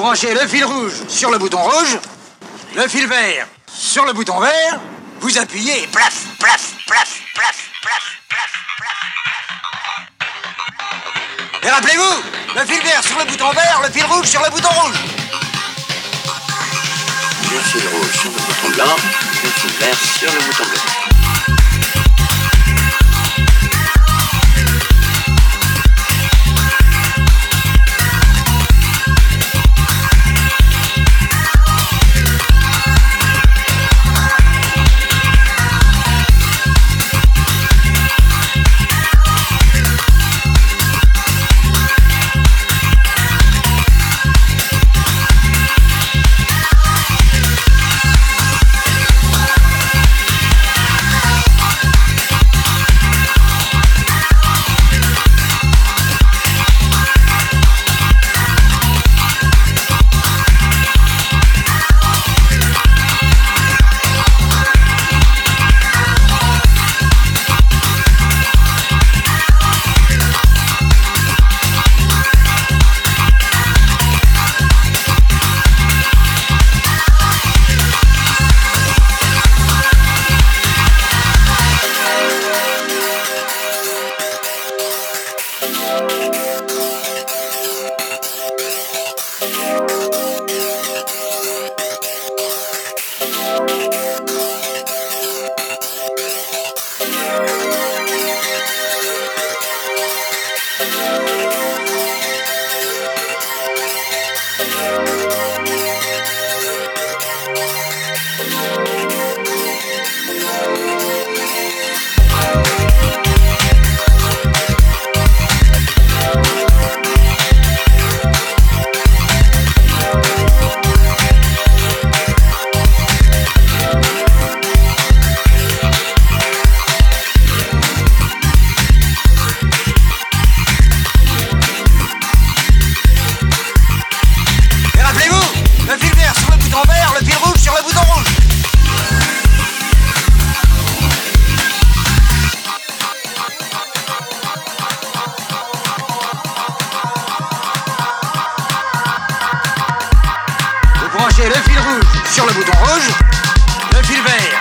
branchez le fil rouge sur le bouton rouge, le fil vert sur le bouton vert, vous appuyez et plaf, plaf, plaf, plaf, plaf, plaf, plaf. Et rappelez-vous, le fil vert sur le bouton vert, le fil rouge sur le bouton rouge. Le fil rouge sur le bouton blanc, le fil vert sur le bouton bleu. Le fil rouge sur le bouton rouge, le fil vert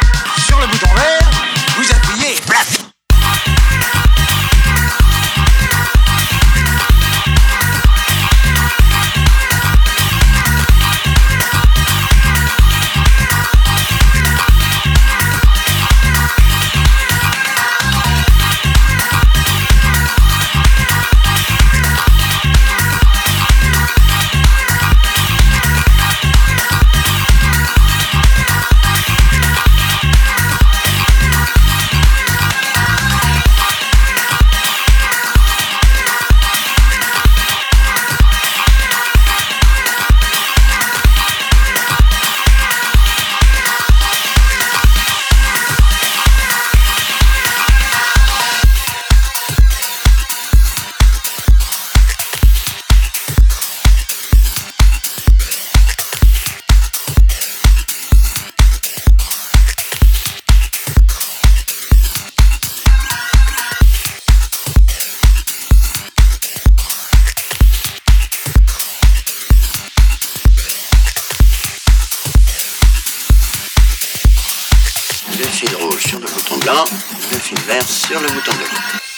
fil rouge sur le bouton blanc, le fil vert sur le bouton bleu.